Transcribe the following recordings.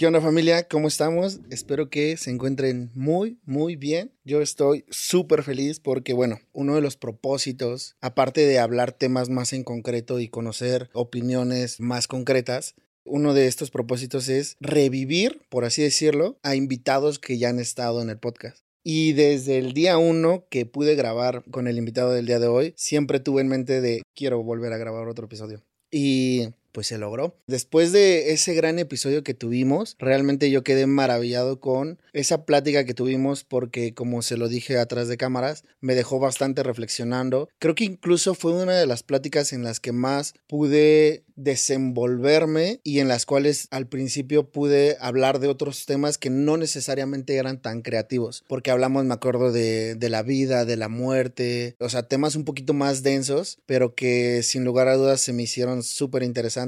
¿Qué onda familia? ¿Cómo estamos? Espero que se encuentren muy, muy bien. Yo estoy súper feliz porque, bueno, uno de los propósitos, aparte de hablar temas más en concreto y conocer opiniones más concretas, uno de estos propósitos es revivir, por así decirlo, a invitados que ya han estado en el podcast. Y desde el día uno que pude grabar con el invitado del día de hoy, siempre tuve en mente de quiero volver a grabar otro episodio. Y pues se logró. Después de ese gran episodio que tuvimos, realmente yo quedé maravillado con esa plática que tuvimos porque como se lo dije atrás de cámaras, me dejó bastante reflexionando. Creo que incluso fue una de las pláticas en las que más pude desenvolverme y en las cuales al principio pude hablar de otros temas que no necesariamente eran tan creativos, porque hablamos, me acuerdo, de, de la vida, de la muerte, o sea, temas un poquito más densos, pero que sin lugar a dudas se me hicieron súper interesantes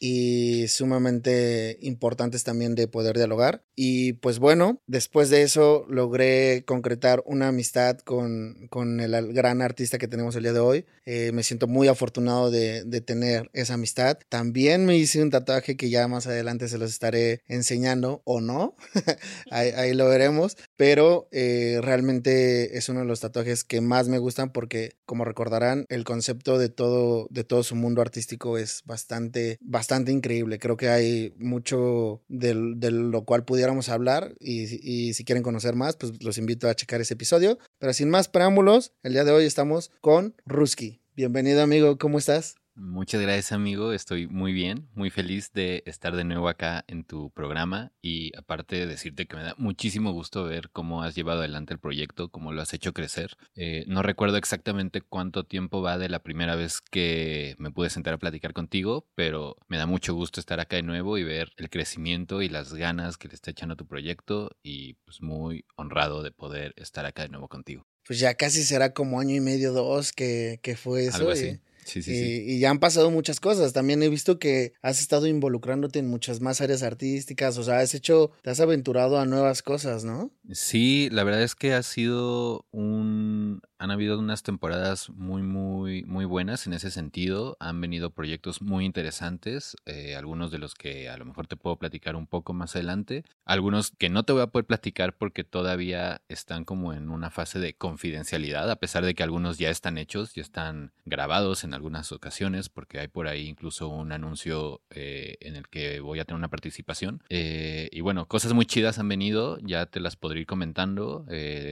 y sumamente importantes también de poder dialogar. Y pues bueno, después de eso logré concretar una amistad con, con el gran artista que tenemos el día de hoy. Eh, me siento muy afortunado de, de, tener esa amistad. También me hice un tatuaje que ya más adelante se los estaré enseñando o no. ahí, ahí, lo veremos. Pero eh, realmente es uno de los tatuajes que más me gustan porque, como recordarán, el concepto de todo, de todo su mundo artístico es bastante bastante, increíble. Creo que hay mucho de, lo cual pudiéramos hablar y, y, si quieren conocer más, pues los invito a checar ese episodio. Pero sin más preámbulos, el día de hoy estamos con Ruski. Bienvenido amigo, ¿cómo estás? Muchas gracias amigo, estoy muy bien, muy feliz de estar de nuevo acá en tu programa y aparte de decirte que me da muchísimo gusto ver cómo has llevado adelante el proyecto, cómo lo has hecho crecer. Eh, no recuerdo exactamente cuánto tiempo va de la primera vez que me pude sentar a platicar contigo, pero me da mucho gusto estar acá de nuevo y ver el crecimiento y las ganas que le está echando tu proyecto y pues muy honrado de poder estar acá de nuevo contigo. Pues ya casi será como año y medio, dos que, que fue eso. Algo así. Sí, sí, y, y, ya han pasado muchas cosas. También he visto que has estado involucrándote en muchas más áreas artísticas. O sea, has hecho, te has aventurado a nuevas cosas, ¿no? Sí, la verdad es que ha sido un han habido unas temporadas muy, muy, muy buenas en ese sentido. Han venido proyectos muy interesantes, eh, algunos de los que a lo mejor te puedo platicar un poco más adelante. Algunos que no te voy a poder platicar porque todavía están como en una fase de confidencialidad, a pesar de que algunos ya están hechos, ya están grabados en algunas ocasiones, porque hay por ahí incluso un anuncio eh, en el que voy a tener una participación. Eh, y bueno, cosas muy chidas han venido, ya te las podré ir comentando,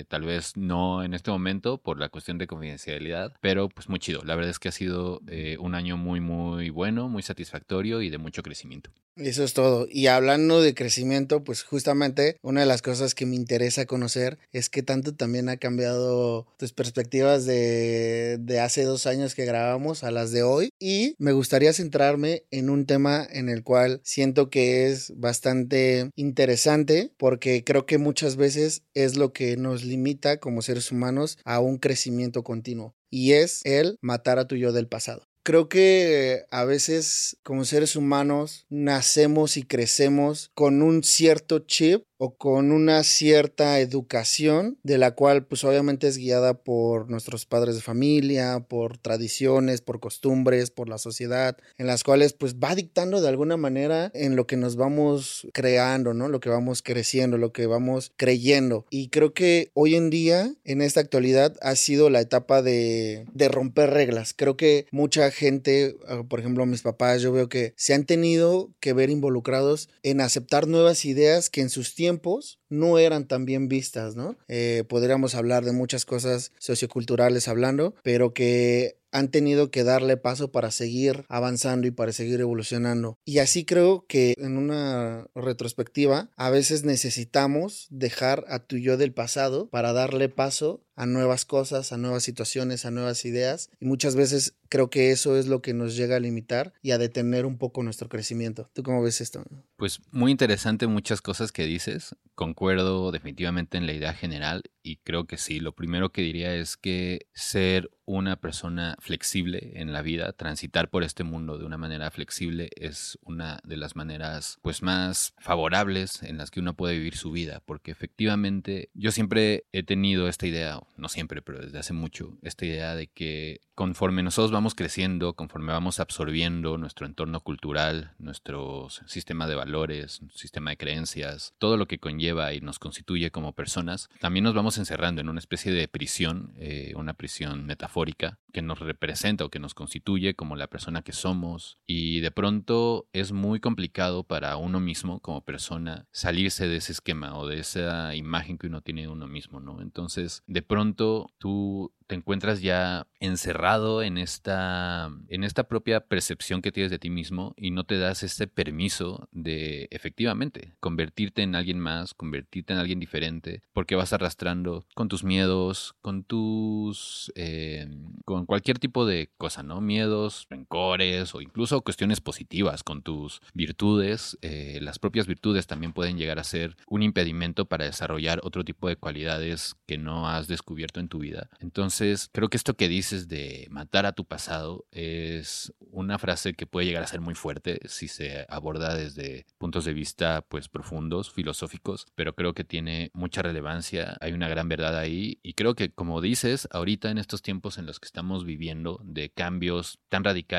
tal vez no en este momento, por la cuestión de confidencialidad, pero pues muy chido. La verdad es que ha sido eh, un año muy, muy bueno, muy satisfactorio y de mucho crecimiento. Eso es todo. Y hablando de crecimiento, pues justamente una de las cosas que me interesa conocer es que tanto también ha cambiado tus perspectivas de, de hace dos años que grabamos a las de hoy. Y me gustaría centrarme en un tema en el cual siento que es bastante interesante porque creo que muchas veces es lo que nos limita como seres humanos a un crecimiento continuo. Y es el matar a tu yo del pasado creo que a veces como seres humanos nacemos y crecemos con un cierto chip o con una cierta educación de la cual pues obviamente es guiada por nuestros padres de familia, por tradiciones, por costumbres, por la sociedad, en las cuales pues va dictando de alguna manera en lo que nos vamos creando, ¿no? Lo que vamos creciendo, lo que vamos creyendo. Y creo que hoy en día, en esta actualidad, ha sido la etapa de, de romper reglas. Creo que mucha gente, ah, por ejemplo mis papás, yo veo que se han tenido que ver involucrados en aceptar nuevas ideas que en sus tiempos no eran tan bien vistas, ¿no? Eh, podríamos hablar de muchas cosas socioculturales hablando, pero que han tenido que darle paso para seguir avanzando y para seguir evolucionando. Y así creo que en una retrospectiva a veces necesitamos dejar a tu yo del pasado para darle paso a nuevas cosas, a nuevas situaciones, a nuevas ideas. Y muchas veces creo que eso es lo que nos llega a limitar y a detener un poco nuestro crecimiento. ¿Tú cómo ves esto? Pues muy interesante muchas cosas que dices. Concuerdo definitivamente en la idea general y creo que sí. Lo primero que diría es que ser una persona flexible en la vida, transitar por este mundo de una manera flexible es una de las maneras pues más favorables en las que uno puede vivir su vida, porque efectivamente yo siempre he tenido esta idea, no siempre, pero desde hace mucho, esta idea de que conforme nosotros vamos creciendo, conforme vamos absorbiendo nuestro entorno cultural, nuestro sistema de valores, sistema de creencias, todo lo que conlleva y nos constituye como personas, también nos vamos encerrando en una especie de prisión, eh, una prisión metafórica que nos representa o que nos constituye como la persona que somos y de pronto es muy complicado para uno mismo como persona salirse de ese esquema o de esa imagen que uno tiene de uno mismo, ¿no? Entonces, de pronto tú te encuentras ya encerrado en esta, en esta propia percepción que tienes de ti mismo y no te das ese permiso de efectivamente convertirte en alguien más, convertirte en alguien diferente, porque vas arrastrando con tus miedos, con tus, eh, con cualquier tipo de cosa, ¿no? Miedos, rencores o incluso cuestiones positivas, con tus virtudes. Eh, las propias virtudes también pueden llegar a ser un impedimento para desarrollar otro tipo de cualidades que no has descubierto en tu vida. Entonces, creo que esto que dices de matar a tu pasado es una frase que puede llegar a ser muy fuerte si se aborda desde puntos de vista pues profundos, filosóficos, pero creo que tiene mucha relevancia, hay una gran verdad ahí y creo que como dices, ahorita en estos tiempos en los que estamos viviendo de cambios tan radicales,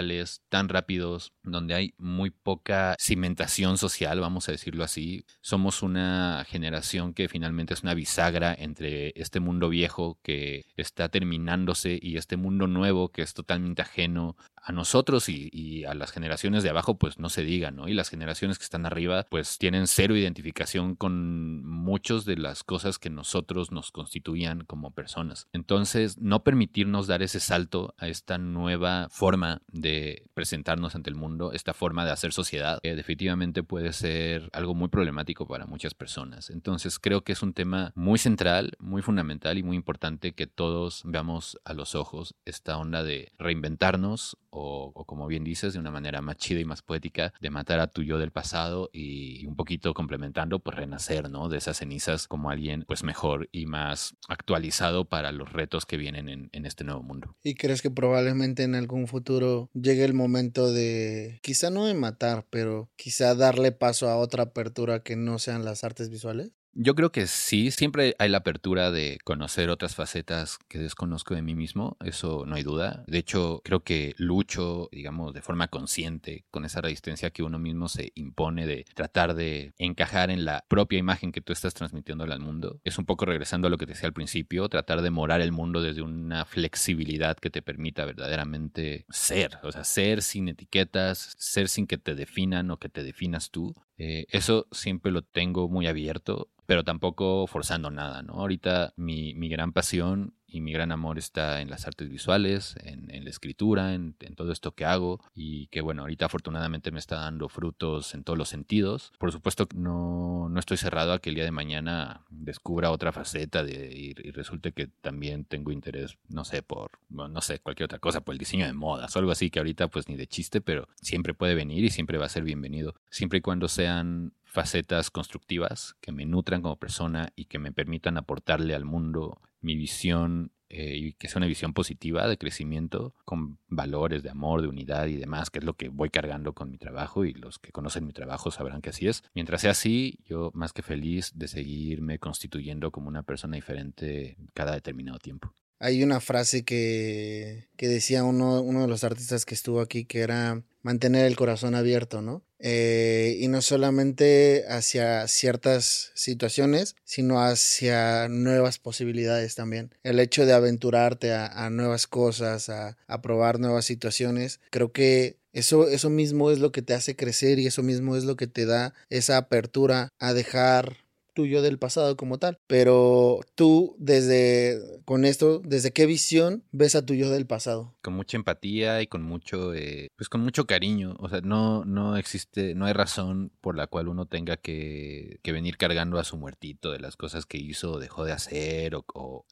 tan rápidos, donde hay muy poca cimentación social, vamos a decirlo así, somos una generación que finalmente es una bisagra entre este mundo viejo que está terminando y este mundo nuevo que es totalmente ajeno a nosotros y, a las generaciones de abajo, pues no se diga, ¿no? Y las generaciones que están arriba, pues tienen cero identificación con muchas de las cosas que nosotros nos constituían como personas. Entonces, no permitirnos dar ese salto a esta nueva forma de presentarnos ante el mundo, esta forma de hacer sociedad, que definitivamente puede ser algo muy problemático para muchas personas. Entonces, creo que es un tema muy central, muy fundamental y muy importante que todos veamos a los ojos esta onda de reinventarnos o, como bien dices, de una manera más chida y más poética, de matar a tu yo del pasado y un poquito complementando, pues renacer, ¿no? De esas cenizas como alguien, pues mejor y más actualizado para los retos que vienen en, en este nuevo mundo. ¿Y crees que probablemente en algún futuro llegue el momento de, quizá no de matar, pero quizá darle paso a otra apertura que no sean las artes visuales? Yo creo que sí, siempre hay la apertura de conocer otras facetas que desconozco de mí mismo, eso no hay duda. De hecho, creo que lucho, digamos, de forma consciente con esa resistencia que uno mismo se impone de tratar de encajar en la propia imagen que tú estás transmitiendo al mundo. Es un poco regresando a lo que te decía al principio, tratar de morar el mundo desde una flexibilidad que te permita verdaderamente ser, o sea, ser sin etiquetas, ser sin que te definan o que te definas tú. Eh, eso siempre lo tengo muy abierto pero tampoco forzando nada, ¿no? Ahorita mi, mi gran pasión y mi gran amor está en las artes visuales, en, la escritura, en, todo esto que hago y que bueno, ahorita afortunadamente me está dando frutos en todos los sentidos. Por supuesto no, no estoy cerrado a que el día de mañana descubra otra faceta de, y, resulte que también tengo interés, no sé, por, no sé, cualquier otra cosa, por el diseño de modas o algo así que ahorita pues ni de chiste, pero siempre puede venir y siempre va a ser bienvenido, siempre y cuando sean facetas constructivas que me nutran como persona y que me permitan aportarle al mundo mi visión eh, y que sea una visión positiva de crecimiento con valores de amor, de unidad y demás, que es lo que voy cargando con mi trabajo y los que conocen mi trabajo sabrán que así es. Mientras sea así, yo más que feliz de seguirme constituyendo como una persona diferente cada determinado tiempo. Hay una frase que, que decía uno, uno de los artistas que estuvo aquí que era mantener el corazón abierto, ¿no? Eh, y no solamente hacia ciertas situaciones, sino hacia nuevas posibilidades también. El hecho de aventurarte a, nuevas cosas, a, a, probar nuevas situaciones, creo que eso, eso mismo es lo que te hace crecer y eso mismo es lo que te da esa apertura a dejar tuyo del pasado como tal. Pero tú, desde con esto, ¿desde qué visión ves a tu yo del pasado? Con mucha empatía y con mucho, eh, pues con mucho cariño. O sea, no, no existe, no hay razón por la cual uno tenga que, que venir cargando a su muertito de las cosas que hizo o dejó de hacer, o,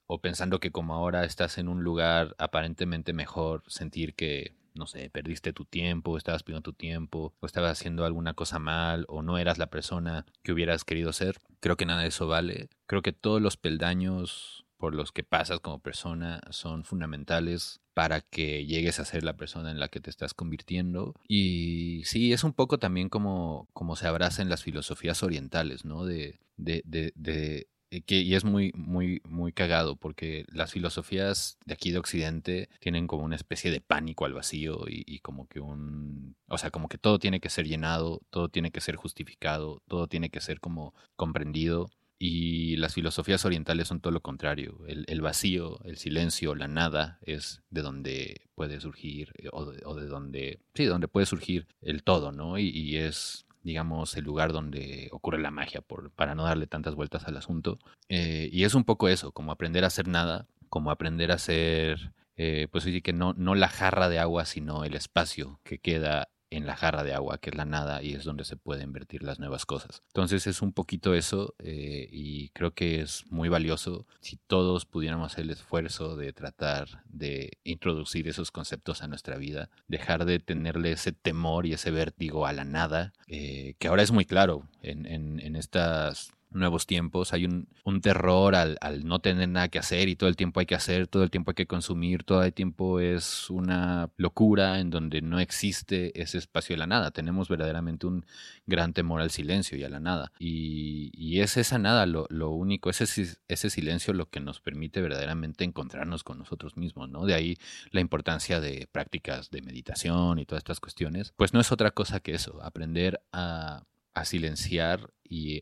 o pensando que como ahora estás en un lugar aparentemente mejor, sentir que no sé, perdiste tu tiempo, estabas pidiendo tu tiempo, o estabas haciendo alguna cosa mal, o no eras la persona que hubieras querido ser. Creo que nada de eso vale. Creo que todos los peldaños por los que pasas como persona son fundamentales para que llegues a ser la persona en la que te estás convirtiendo. Y sí, es un poco también como, como se abraza en las filosofías orientales, ¿no? De, de, de, que, y es muy, muy, muy cagado porque las filosofías de aquí de Occidente tienen como una especie de pánico al vacío y, y, como que un, o sea, como que todo tiene que ser llenado, todo tiene que ser justificado, todo tiene que ser como comprendido. Y las filosofías orientales son todo lo contrario. El, el vacío, el silencio, la nada es de donde puede surgir, eh, o de, o de donde, sí, donde puede surgir el todo, ¿no? Y, y es digamos, el lugar donde ocurre la magia, por, para no darle tantas vueltas al asunto. Eh, y es un poco eso, como aprender a hacer nada, como aprender a hacer, eh, pues sí que no, no la jarra de agua, sino el espacio que queda en la jarra de agua, que es la nada, y es donde se pueden invertir las nuevas cosas. Entonces es un poquito eso, eh, y creo que es muy valioso si todos pudiéramos hacer el esfuerzo de tratar de introducir esos conceptos a nuestra vida, dejar de tenerle ese temor y ese vértigo a la nada, eh, que ahora es muy claro en, en estas nuevos tiempos, hay un, terror al, no tener nada que hacer y todo el tiempo hay que hacer, todo el tiempo hay que consumir, todo el tiempo es una locura en donde no existe ese espacio de la nada. Tenemos verdaderamente un gran temor al silencio y a la nada. Y, es esa nada lo, lo único, ese, ese silencio lo que nos permite verdaderamente encontrarnos con nosotros mismos, ¿no? De ahí la importancia de prácticas de meditación y todas estas cuestiones. Pues no es otra cosa que eso, aprender a a silenciar y,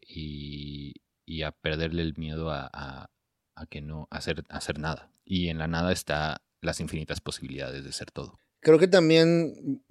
y, a perderle el miedo a, a, que no hacer, hacer nada. Y en la nada está las infinitas posibilidades de ser todo. Creo que también,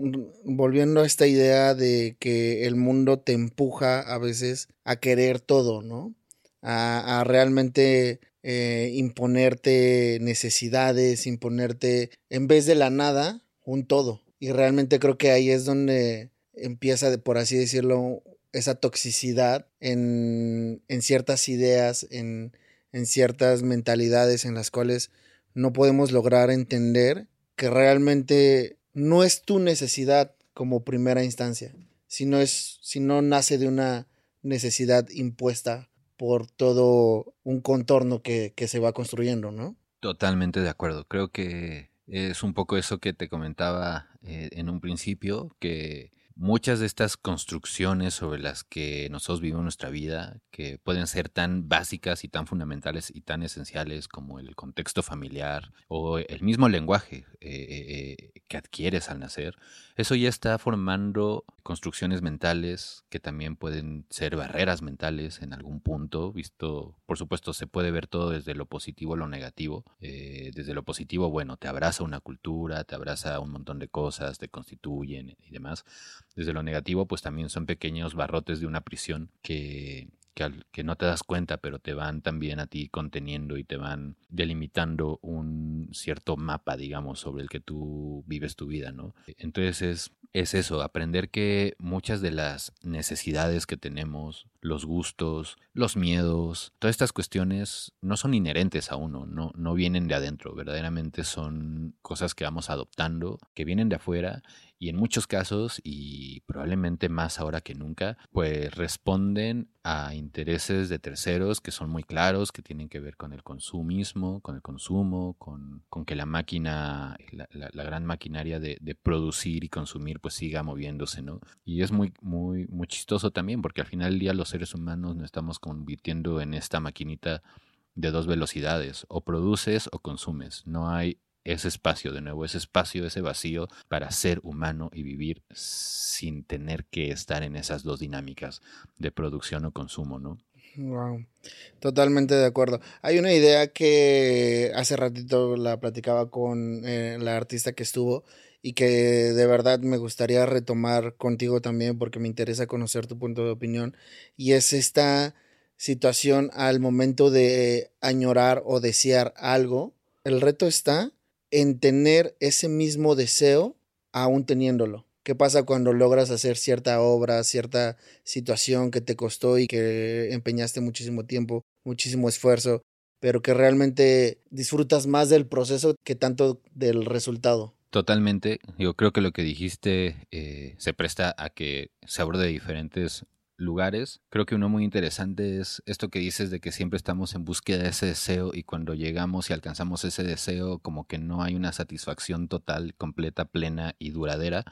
volviendo a esta idea de que el mundo te empuja a veces a querer todo, ¿no? A, a realmente eh, imponerte necesidades, imponerte, en vez de la nada, un todo. Y realmente creo que ahí es donde empieza, por así decirlo, esa toxicidad en, en ciertas ideas, en, en, ciertas mentalidades en las cuales no podemos lograr entender que realmente no es tu necesidad como primera instancia, sino es, sino nace de una necesidad impuesta por todo un contorno que, que se va construyendo, ¿no? Totalmente de acuerdo. Creo que es un poco eso que te comentaba eh, en un principio, que muchas de estas construcciones sobre las que nosotros vivimos nuestra vida, que pueden ser tan básicas y tan fundamentales y tan esenciales como el contexto familiar o el mismo lenguaje eh, eh, que adquieres al nacer, eso ya está formando construcciones mentales que también pueden ser barreras mentales en algún punto, visto, por supuesto, se puede ver todo desde lo positivo a lo negativo. Eh, desde lo positivo, bueno, te abraza una cultura, te abraza un montón de cosas, te constituyen y demás. Desde lo negativo, pues también son pequeños barrotes de una prisión que que, al, que, no te das cuenta, pero te van también a ti conteniendo y te van delimitando un cierto mapa, digamos, sobre el que tú vives tu vida, ¿no? Entonces es, es eso, aprender que muchas de las necesidades que tenemos, los gustos, los miedos, todas estas cuestiones no son inherentes a uno, no, no vienen de adentro, verdaderamente son cosas que vamos adoptando, que vienen de afuera y en muchos casos, y probablemente más ahora que nunca, pues responden a intereses de terceros que son muy claros, que tienen que ver con el consumismo, con el consumo, con, con que la máquina, la, gran maquinaria de, de, producir y consumir pues siga moviéndose, ¿no? Y es muy, muy, muy chistoso también, porque al final del día los seres humanos nos estamos convirtiendo en esta maquinita de dos velocidades, o produces o consumes, no hay ese espacio, de nuevo, ese espacio, ese vacío para ser humano y vivir sin tener que estar en esas dos dinámicas de producción o consumo, ¿no? Wow, totalmente de acuerdo. Hay una idea que hace ratito la platicaba con eh, la artista que estuvo y que de verdad me gustaría retomar contigo también porque me interesa conocer tu punto de opinión y es esta situación al momento de añorar o desear algo. El reto está en tener ese mismo deseo aún teniéndolo. ¿Qué pasa cuando logras hacer cierta obra, cierta situación que te costó y que empeñaste muchísimo tiempo, muchísimo esfuerzo, pero que realmente disfrutas más del proceso que tanto del resultado? Totalmente. Yo creo que lo que dijiste eh, se presta a que se aborde diferentes lugares. Creo que uno muy interesante es esto que dices de que siempre estamos en búsqueda de ese deseo y cuando llegamos y alcanzamos ese deseo como que no hay una satisfacción total, completa, plena y duradera.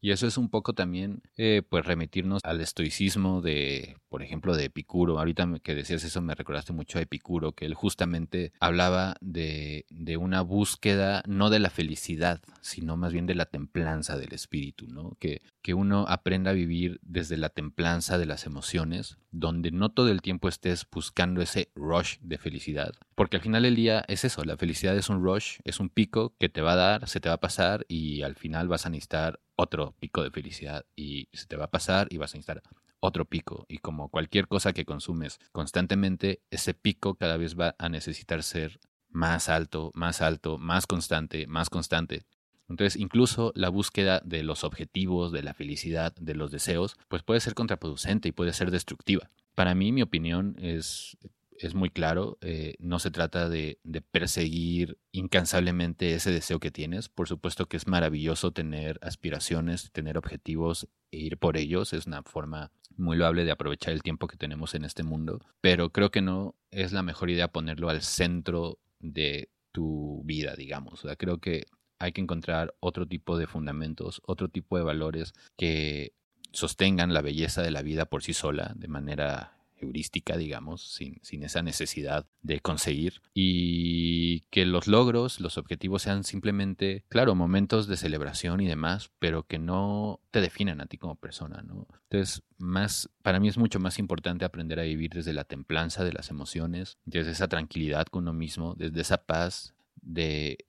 Y eso es un poco también, eh, pues, remitirnos al estoicismo de, por ejemplo, de Epicuro. Ahorita que decías eso me recordaste mucho a Epicuro, que él justamente hablaba de, de una búsqueda no de la felicidad, sino más bien de la templanza del espíritu, ¿no? Que, que uno aprenda a vivir desde la templanza de las emociones, donde no todo el tiempo estés buscando ese rush de felicidad, porque al final del día es eso, la felicidad es un rush, es un pico que te va a dar, se te va a pasar y al final vas a necesitar otro pico de felicidad y se te va a pasar y vas a necesitar otro pico. Y como cualquier cosa que consumes constantemente, ese pico cada vez va a necesitar ser más alto, más alto, más constante, más constante. Entonces, incluso la búsqueda de los objetivos, de la felicidad, de los deseos, pues puede ser contraproducente y puede ser destructiva. Para mí, mi opinión es es muy claro, eh, no se trata de, perseguir incansablemente ese deseo que tienes. Por supuesto que es maravilloso tener aspiraciones, tener objetivos e ir por ellos. Es una forma muy loable de aprovechar el tiempo que tenemos en este mundo, pero creo que no es la mejor idea ponerlo al centro de tu vida, digamos. O sea, creo que hay que encontrar otro tipo de fundamentos, otro tipo de valores que sostengan la belleza de la vida por sí sola de manera heurística, digamos, sin, sin, esa necesidad de conseguir. Y que los logros, los objetivos sean simplemente, claro, momentos de celebración y demás, pero que no te definan a ti como persona, ¿no? Entonces, más, para mí es mucho más importante aprender a vivir desde la templanza de las emociones, desde esa tranquilidad con uno mismo, desde esa paz de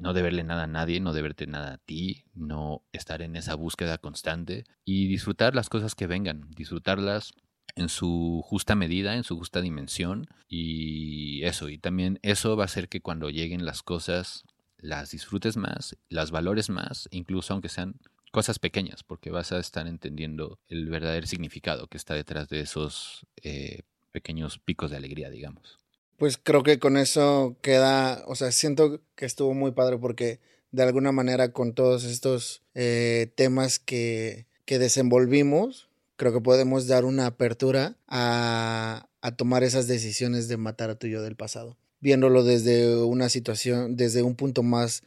no deberle nada a nadie, no deberte nada a ti, no estar en esa búsqueda constante y disfrutar las cosas que vengan, disfrutarlas en su justa medida, en su justa dimensión y eso, y también eso va a hacer que cuando lleguen las cosas las disfrutes más, las valores más, incluso aunque sean cosas pequeñas, porque vas a estar entendiendo el verdadero significado que está detrás de esos eh, pequeños picos de alegría, digamos. Pues creo que con eso queda, o sea, siento que estuvo muy padre porque de alguna manera con todos estos eh, temas que, que desenvolvimos, creo que podemos dar una apertura a, tomar esas decisiones de matar a tu yo del pasado, viéndolo desde una situación, desde un punto más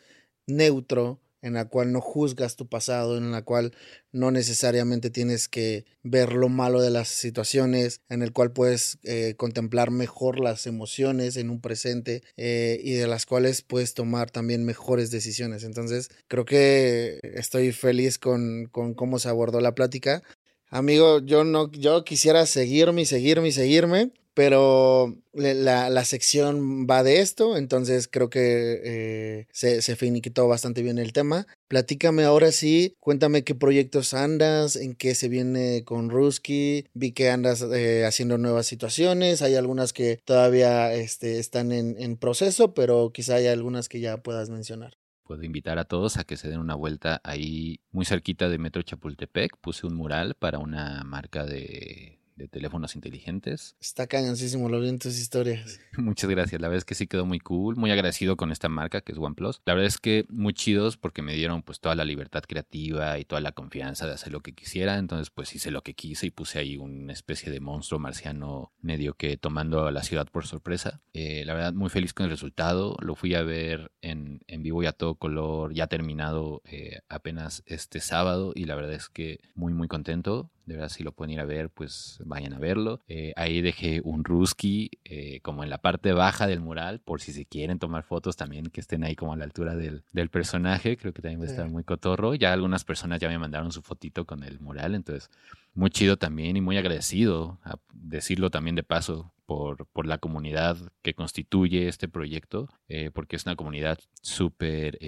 neutro, en la cual no juzgas tu pasado, en la cual no necesariamente tienes que ver lo malo de las situaciones, en el cual puedes eh, contemplar mejor las emociones en un presente eh, y de las cuales puedes tomar también mejores decisiones. Entonces, creo que estoy feliz con cómo se abordó la plática. Amigo, yo no, yo quisiera seguirme y seguirme y seguirme, pero la, la, sección va de esto, entonces creo que eh, se, finiquitó bastante bien el tema. Platícame ahora sí, cuéntame qué proyectos andas, en qué se viene con Ruski, vi que andas eh, haciendo nuevas situaciones, hay algunas que todavía este, están en, en proceso, pero quizá hay algunas que ya puedas mencionar puedo invitar a todos a que se den una vuelta ahí muy cerquita de Metro Chapultepec. Puse un mural para una marca de de teléfonos inteligentes. Está cañoncísimo, lo vi en tus historias. Muchas gracias, la verdad es que sí quedó muy cool, muy agradecido con esta marca que es OnePlus. La verdad es que muy chidos porque me dieron pues toda la libertad creativa y toda la confianza de hacer lo que quisiera, entonces pues hice lo que quise y puse ahí una especie de monstruo marciano medio que tomando a la ciudad por sorpresa. Eh, la verdad muy feliz con el resultado, lo fui a ver en, en vivo y a todo color, ya terminado eh, apenas este sábado y la verdad es que muy muy contento. De verdad, si lo pueden ir a ver, pues vayan a verlo. Eh, ahí dejé un Ruski eh, como en la parte baja del mural, por si se quieren tomar fotos también que estén ahí como a la altura del, del personaje. Creo que también va a estar muy cotorro. Ya algunas personas ya me mandaron su fotito con el mural, entonces muy chido también y muy agradecido, a decirlo también de paso, por, por la comunidad que constituye este proyecto, eh, porque es una comunidad súper,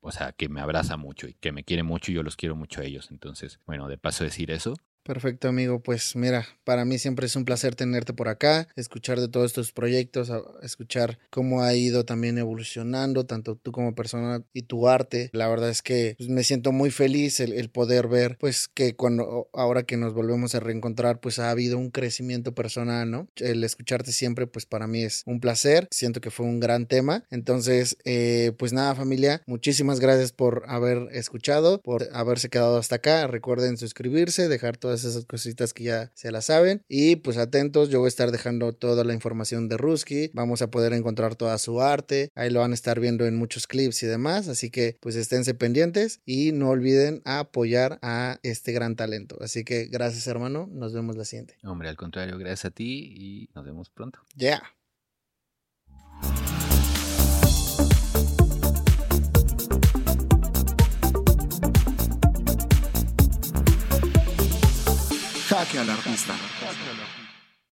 o sea, que me abraza mucho y que me quiere mucho y yo los quiero mucho a ellos. Entonces, bueno, de paso decir eso. Perfecto, amigo. Pues mira, para mí siempre es un placer tenerte por acá, escuchar de todos estos proyectos, escuchar cómo ha ido también evolucionando, tanto tú como persona y tu arte. La verdad es que pues, me siento muy feliz el, poder ver, pues que cuando ahora que nos volvemos a reencontrar, pues ha habido un crecimiento personal, ¿no? El escucharte siempre, pues para mí es un placer. Siento que fue un gran tema. Entonces, eh, pues nada, familia, muchísimas gracias por haber escuchado, por haberse quedado hasta acá. Recuerden suscribirse, dejar todas todas esas cositas que ya se las saben. Y pues atentos, yo voy a estar dejando toda la información de Ruski. Vamos a poder encontrar toda su arte. Ahí lo van a estar viendo en muchos clips y demás. Así que pues esténse pendientes y no olviden apoyar a este gran talento. Así que gracias hermano, nos vemos la siguiente. Hombre, al contrario, gracias a ti y nos vemos pronto. Ya. Jaque al artista.